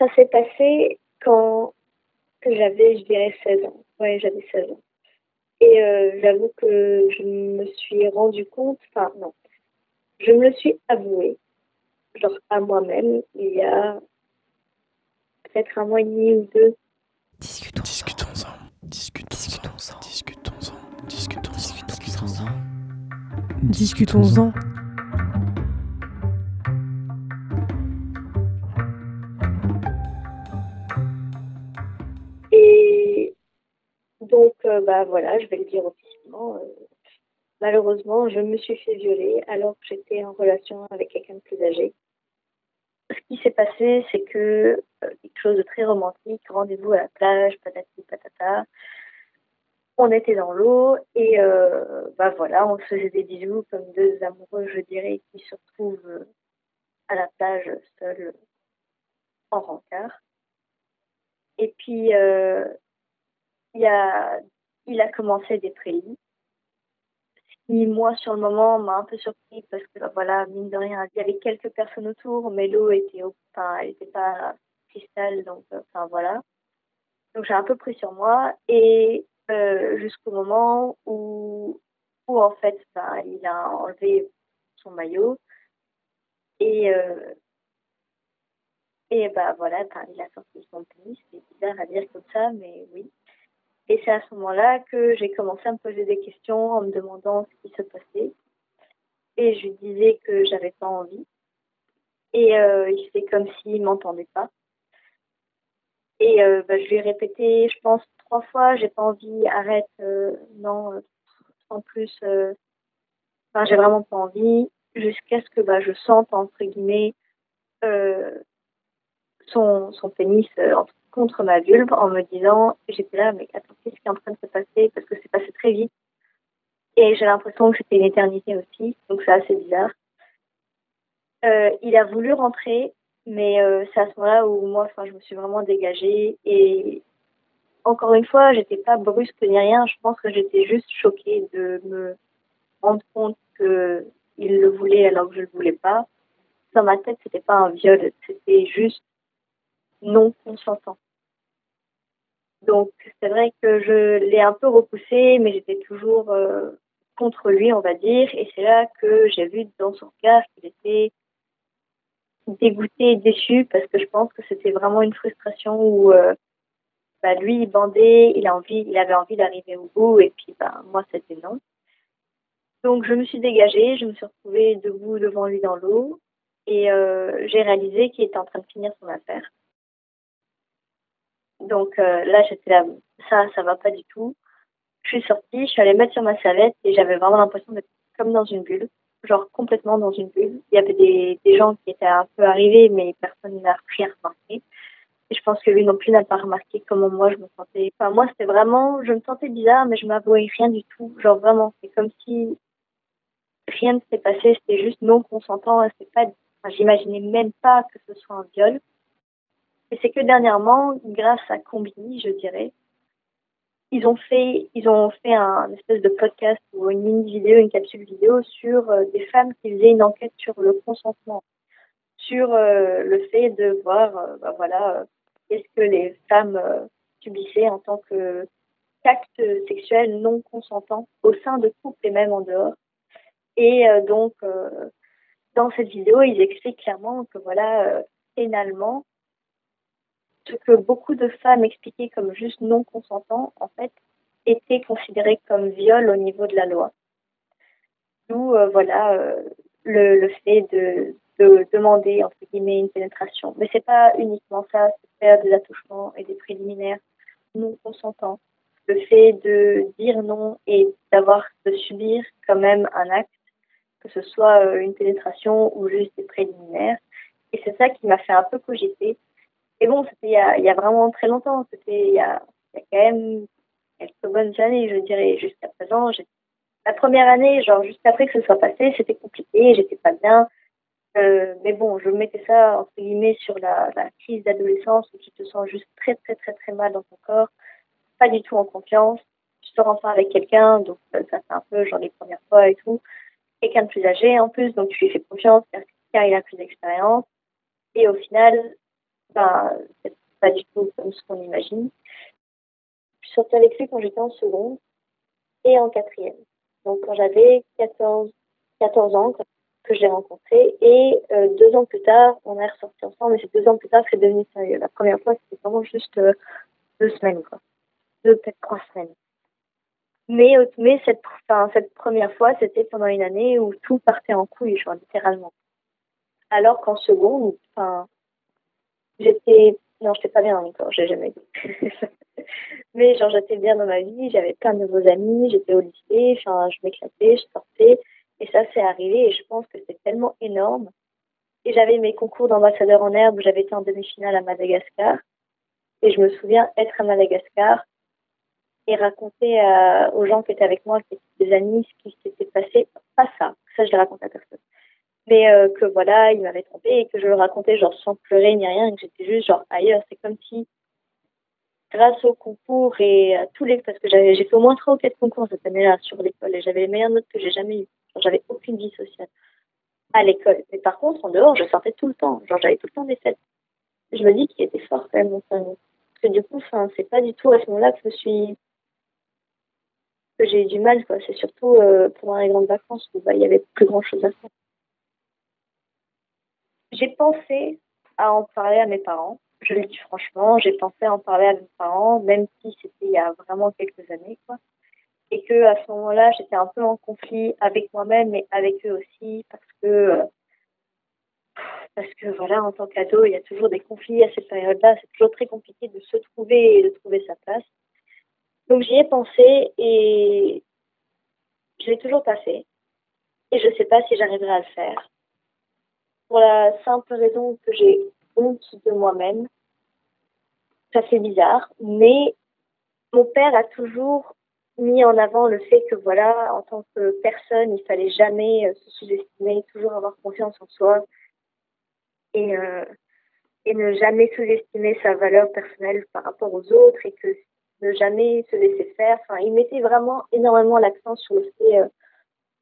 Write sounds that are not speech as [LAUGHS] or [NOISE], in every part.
Ça s'est passé quand j'avais, je dirais, 16 ans. Ouais, j'avais 16 ans. Et euh, j'avoue que je me suis rendu compte, enfin non, je me le suis avoué, genre à moi-même, il y a peut-être un mois et demi ou deux. Discutons. Discutons-en. Discutons-en. Discutons-en. Discutons-en. Discutons-en. Discutons-en. Bah voilà, je vais le dire officiellement. euh, malheureusement, je me suis fait violer alors que j'étais en relation avec quelqu'un de plus âgé. Ce qui s'est passé, c'est que euh, quelque chose de très romantique, rendez-vous à la plage, patati patata. On était dans l'eau et euh, bah voilà, on se faisait des bisous comme deux amoureux, je dirais, qui se retrouvent à la plage seuls en rencard. Et puis, il, y a, il a commencé des prélis. Ce qui, moi, sur le moment, m'a un peu surpris parce que, bah, voilà, mine de rien, il y avait quelques personnes autour, mais l'eau était, enfin, elle n'était pas cristal, donc, euh, enfin, voilà. Donc, j'ai un peu pris sur moi et euh, jusqu'au moment où, où, en fait, bah, il a enlevé son maillot et, euh, et bah voilà, il a sorti son pénis, c'est bizarre à dire comme ça, mais oui. Et c'est à ce moment-là que j'ai commencé à me poser des questions en me demandant ce qui se passait. Et je lui disais que j'avais pas envie. Et euh, il fait comme s'il m'entendait pas. Et euh, bah, je lui ai répété, je pense, trois fois, j'ai pas envie, arrête, euh, non, en plus, enfin, j'ai vraiment pas envie, jusqu'à ce que bah, je sente, entre guillemets, son, son pénis contre ma vulve en me disant, j'étais là, mais attends, qu'est-ce qui est en train de se passer Parce que c'est passé très vite. Et j'ai l'impression que c'était une éternité aussi, donc c'est assez bizarre. Euh, il a voulu rentrer, mais euh, c'est à ce moment-là où moi, enfin, je me suis vraiment dégagée. Et encore une fois, j'étais pas brusque ni rien. Je pense que j'étais juste choquée de me rendre compte que il le voulait alors que je le voulais pas. Dans ma tête, c'était pas un viol, c'était juste non consentant. Donc c'est vrai que je l'ai un peu repoussé, mais j'étais toujours euh, contre lui, on va dire. Et c'est là que j'ai vu dans son regard qu'il était dégoûté déçu parce que je pense que c'était vraiment une frustration où euh, bah, lui il bandait, il a envie, il avait envie d'arriver au bout et puis bah, moi c'était non. Donc je me suis dégagée, je me suis retrouvée debout devant lui dans l'eau et euh, j'ai réalisé qu'il était en train de finir son affaire. Donc euh, là j'étais là, ça ça va pas du tout. Je suis sortie, je suis allée mettre sur ma serviette et j'avais vraiment l'impression d'être comme dans une bulle, genre complètement dans une bulle. Il y avait des, gens qui étaient un peu arrivés mais personne n'a rien remarqué. Et je pense que lui non plus n'a pas remarqué comment moi je me sentais. Enfin, moi, c'était vraiment, je me sentais bizarre, mais je m'avouais rien du tout. Genre vraiment, c'est comme si rien ne s'est passé, c'était juste non consentant. C'est pas, enfin, j'imaginais même pas que ce soit un viol. Et c'est que dernièrement, grâce à Combini, je dirais, ils ont fait, ils ont fait un espèce de podcast ou une mini vidéo, une capsule vidéo sur euh, des femmes qui faisaient une enquête sur le consentement, sur euh, le fait de voir, bah voilà, qu'est-ce que les femmes subissaient en tant que acte sexuel non consentant au sein de couples et même en dehors. Et donc, dans cette vidéo, ils expliquent clairement que voilà, pénalement, ce que beaucoup de femmes expliquaient comme juste non consentant, en fait, était considéré comme viol au niveau de la loi. D'où, euh, voilà, euh, le, le fait de, de demander, entre guillemets, une pénétration. Mais c'est pas uniquement ça, c'est faire des attouchements et des préliminaires non consentants. Le fait de dire non et d'avoir de subir quand même un acte, que ce soit euh, une pénétration ou juste des préliminaires. Et c'est ça qui m'a fait un peu cogiter. Et bon, c'était il y a, vraiment très longtemps. C'était il y a, quand même quelques bonnes années, je dirais. Jusqu'à présent, la première année, genre juste après que ce soit passé, c'était compliqué, j'étais pas bien. Euh, mais bon, je mettais ça entre guillemets sur la, crise d'adolescence où tu te sens juste très très très très mal dans ton corps, pas du tout en confiance. Tu sors enfin avec quelqu'un, donc euh, ça fait un peu genre les premières fois et tout. Quelqu'un de plus âgé en plus, donc tu lui fais confiance car, car il a plus d'expérience. Et au final, pas du tout comme ce qu'on imagine. Je suis sortie avec lui quand j'étais en seconde et en quatrième. Donc quand j'avais 14, 14 ans que je l'ai rencontré et euh, deux ans plus tard, on est ressorti ensemble et c'est deux ans plus tard que c'est devenu sérieux. La première fois, c'était vraiment juste euh, deux semaines, quoi. Deux, peut-être trois semaines. Mais, mais cette, enfin, cette première fois, c'était pendant une année où tout partait en couille, genre littéralement. Alors qu'en seconde, enfin, j'étais, non, j'étais pas bien dans mon corps, j'ai jamais dit. [LAUGHS] mais genre, j'étais bien dans ma vie, j'avais plein de nouveaux amis, j'étais au lycée, enfin, je m'éclatais, je sortais. Et ça, c'est arrivé et je pense que c'est tellement énorme. Et j'avais mes concours d'ambassadeur en herbe où j'avais été en demi-finale à Madagascar. Et je me souviens être à Madagascar et raconter euh, aux gens qui étaient avec moi, qui étaient des amis, ce qui s'était passé. Pas ça, ça je l'ai raconté à personne. Mais euh, que voilà, il m'avait trompé et que je le racontais genre sans pleurer ni rien, que j'étais juste genre ailleurs. C'est comme si, grâce au concours et à tous les, parce que j'avais, j'ai fait au moins trois ou quatre concours cette année-là sur l'école et j'avais les meilleures notes que j'ai jamais eues. J'avais aucune vie sociale à l'école. Mais par contre, en dehors, je sortais tout le temps. Genre, j'avais tout le temps des fêtes. Je me dis qu'il était fort quand même, mon cerveau. Parce que du coup, c'est pas du tout à ce moment-là que je suis que j'ai eu du mal. quoi. C'est surtout euh, pendant les grandes vacances où bah, il y avait plus grand chose à faire. J'ai pensé à en parler à mes parents. Je le dis franchement, j'ai pensé à en parler à mes parents, même si c'était il y a vraiment quelques années. quoi et que à ce moment-là, j'étais un peu en conflit avec moi-même et avec eux aussi parce que parce que voilà, en tant qu'ado, il y a toujours des conflits à cette période-là. C'est toujours très compliqué de se trouver et de trouver sa place. Donc j'y ai pensé et je l'ai toujours pas fait. Et je ne sais pas si j'arriverai à le faire. Pour la simple raison que j'ai honte de moi-même. Ça fait bizarre, mais mon père a toujours mis en avant le fait que voilà, en tant que personne, il fallait jamais euh, se sous-estimer, toujours avoir confiance en soi et, euh, et ne jamais sous-estimer sa valeur personnelle par rapport aux autres et que ne jamais se laisser faire. Enfin, il mettait vraiment énormément l'accent sur le fait euh,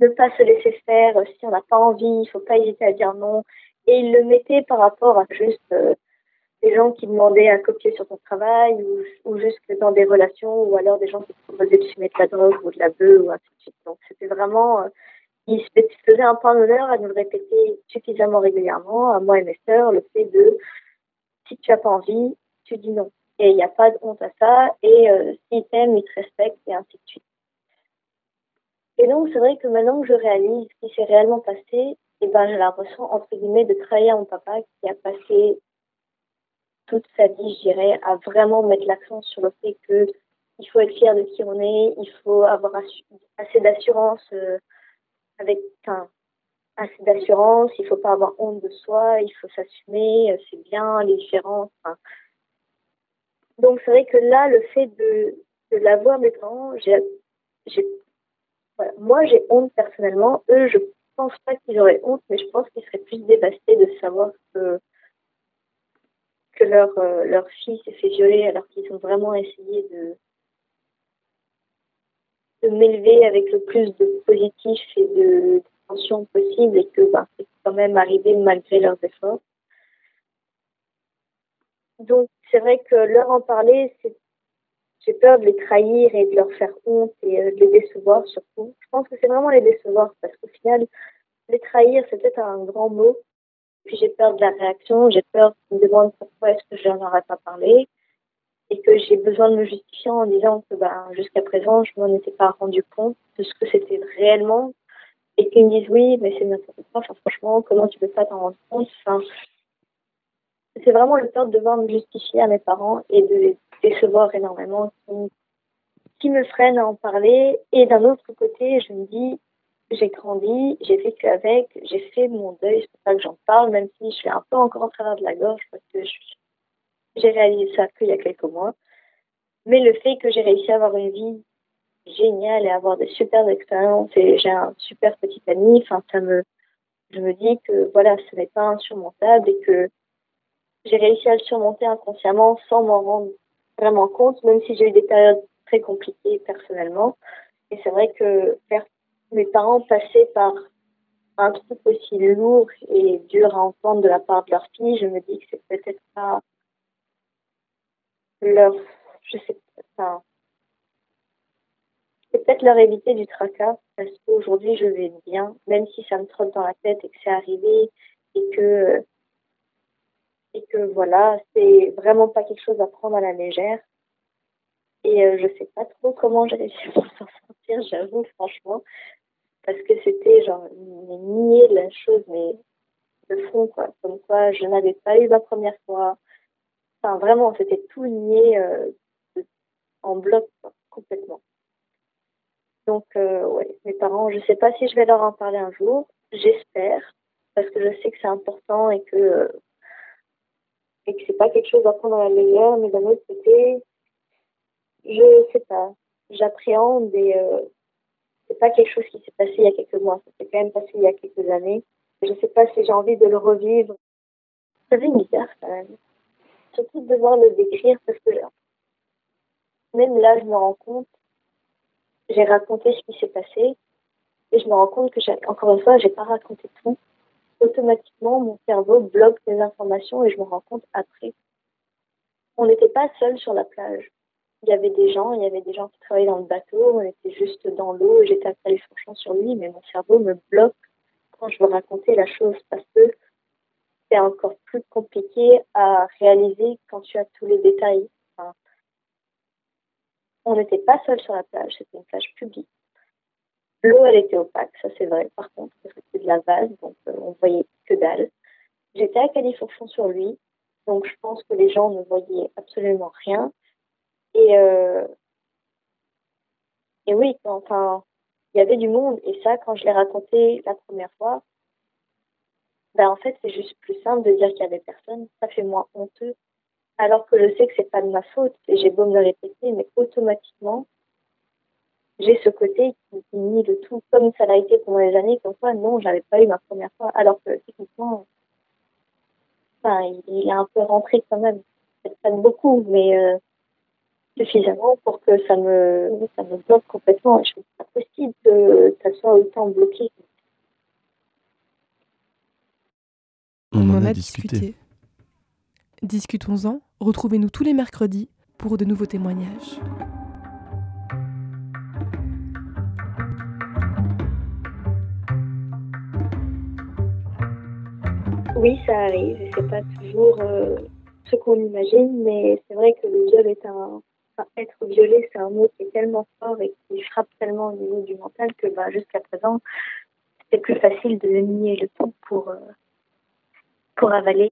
ne pas se laisser faire. si on n'a pas envie, il faut pas hésiter à dire non. Et il le mettait par rapport à juste des gens qui demandaient à copier sur ton travail ou, juste dans des relations ou alors des gens qui proposaient de fumer de la drogue ou de la bœuf ou ainsi de suite. Donc c'était vraiment, euh, il se faisait un point d'honneur à nous le répéter suffisamment régulièrement, à moi et mes sœurs, le fait de si tu n'as pas envie, tu dis non. Et il n'y a pas de honte à ça. Et euh, s'ils t'aiment, ils te respectent et ainsi de suite. Et donc, c'est vrai que maintenant que je réalise ce qui s'est réellement passé, et eh ben, j'ai entre guillemets, de à mon papa qui a passé toute sa vie, je dirais, à vraiment mettre l'accent sur le fait que il faut être fier de qui on est, il faut avoir assez d'assurance euh, avec, assez d'assurance, il faut pas avoir honte de soi, il faut s'assumer, euh, c'est bien, les différences. Donc c'est vrai que là, le fait de, l'avoir maintenant, j'ai, j'ai, voilà. moi j'ai honte personnellement. Eux, je pense pas qu'ils auraient honte, mais je pense qu'ils seraient plus dévastés de savoir que que leur, euh, leur fille s'est fait violer alors qu'ils ont vraiment essayé de, de m'élever avec le plus de positif et de tension possible et que bah, c'est quand même arrivé malgré leurs efforts. Donc c'est vrai que leur en parler, c'est j'ai peur de les trahir et de leur faire honte et euh, de les décevoir surtout. Je pense que c'est vraiment les décevoir parce qu'au final, les trahir, c'est peut-être un grand mot, puis j'ai peur de la réaction, j'ai peur qu'ils me demandent pourquoi est-ce que je n'en aurais pas parlé et que j'ai besoin de me justifier en disant que ben, jusqu'à présent, je m'en étais pas rendu compte de ce que c'était réellement et qu'ils me disent oui, mais c'est n'importe quoi, enfin, franchement, comment tu peux pas t'en rendre compte? C'est vraiment le peur de devoir me justifier à mes parents et de les décevoir énormément qui, me freine à en parler. Et d'un autre côté, je me dis, j'ai grandi, j'ai vécu avec, j'ai fait mon deuil, c'est pour ça que j'en parle, même si je suis un peu encore en travers de la gorge parce que j'ai réalisé ça qu'il y a quelques mois. Mais le fait que j'ai réussi à avoir une vie géniale et avoir des super expériences et j'ai un super petit ami, enfin, ça me, je me dis que voilà, ce n'est pas insurmontable et que j'ai réussi à le surmonter inconsciemment sans m'en rendre vraiment compte, même si j'ai eu des périodes très compliquées personnellement. Et c'est vrai que faire mes parents passaient par un truc aussi lourd et dur à entendre de la part de leur fille, je me dis que c'est peut-être pas leur, je sais pas, peut-être leur éviter du tracas parce qu'aujourd'hui je vais bien, même si ça me trotte dans la tête et que c'est arrivé et que et que voilà, c'est vraiment pas quelque chose à prendre à la légère. Et euh, je sais pas trop comment j'ai réussi à s'en sortir, j'avoue, franchement. Parce que c'était genre nier la chose, mais de fond, quoi. Comme quoi, je n'avais pas eu ma première fois. Enfin, vraiment, c'était tout nié euh, en bloc, complètement. Donc, euh, ouais, mes parents, je sais pas si je vais leur en parler un jour. J'espère, parce que je sais que c'est important et que et que c'est pas quelque chose à prendre à la légère, mais d'un autre côté, je sais pas, j'appréhende et euh, c'est pas quelque chose qui s'est passé il y a quelques mois, ça s'est quand même passé il y a quelques années. Je sais pas si j'ai envie de le revivre. Ça fait bizarre quand même. Surtout de devoir le décrire parce que même là, je me rends compte, j'ai raconté ce qui s'est passé et je me rends compte que, encore une fois, j'ai pas raconté tout automatiquement, mon cerveau bloque des informations et je me rends compte après. On n'était pas seul sur la plage. Il y avait des gens, il y avait des gens qui travaillaient dans le bateau, on était juste dans l'eau, j'étais à Californie sur lui, mais mon cerveau me bloque quand je veux raconter la chose parce que c'est encore plus compliqué à réaliser quand tu as tous les détails. on n'était pas seul sur la plage, c'était une plage publique. L'eau, elle était opaque, ça c'est vrai, par contre, parce que c'était de la vase, donc euh, on voyait que dalle. J'étais à califourchon sur lui, donc je pense que les gens ne voyaient absolument rien. Et, euh, et oui, enfin, il y avait du monde, et ça, quand je l'ai raconté la première fois, ben en fait, c'est juste plus simple de dire qu'il y avait personne, ça fait moins honteux. Alors que je sais que c'est pas de ma faute, et j'ai beau me le répéter, mais automatiquement, j'ai ce côté qui, nie le tout, comme ça l'a été pendant les années, comme quoi, non, j'avais pas eu ma première fois, alors que techniquement, enfin, il, est un peu rentré quand même. Peut-être pas beaucoup, mais euh, suffisamment pour que ça me, ça me bloque complètement. je trouve pas possible que ça soit autant bloqué. On en a discuté. Discutons-en. Retrouvez-nous tous les mercredis pour de nouveaux témoignages. Oui, ça arrive c'est pas toujours euh, ce qu'on imagine, mais c'est vrai que le viol est un. Enfin, être violé, c'est un mot qui est tellement fort et qui frappe tellement au niveau du mental que bah, jusqu'à présent, c'est plus facile de nier le tout pour, euh, pour avaler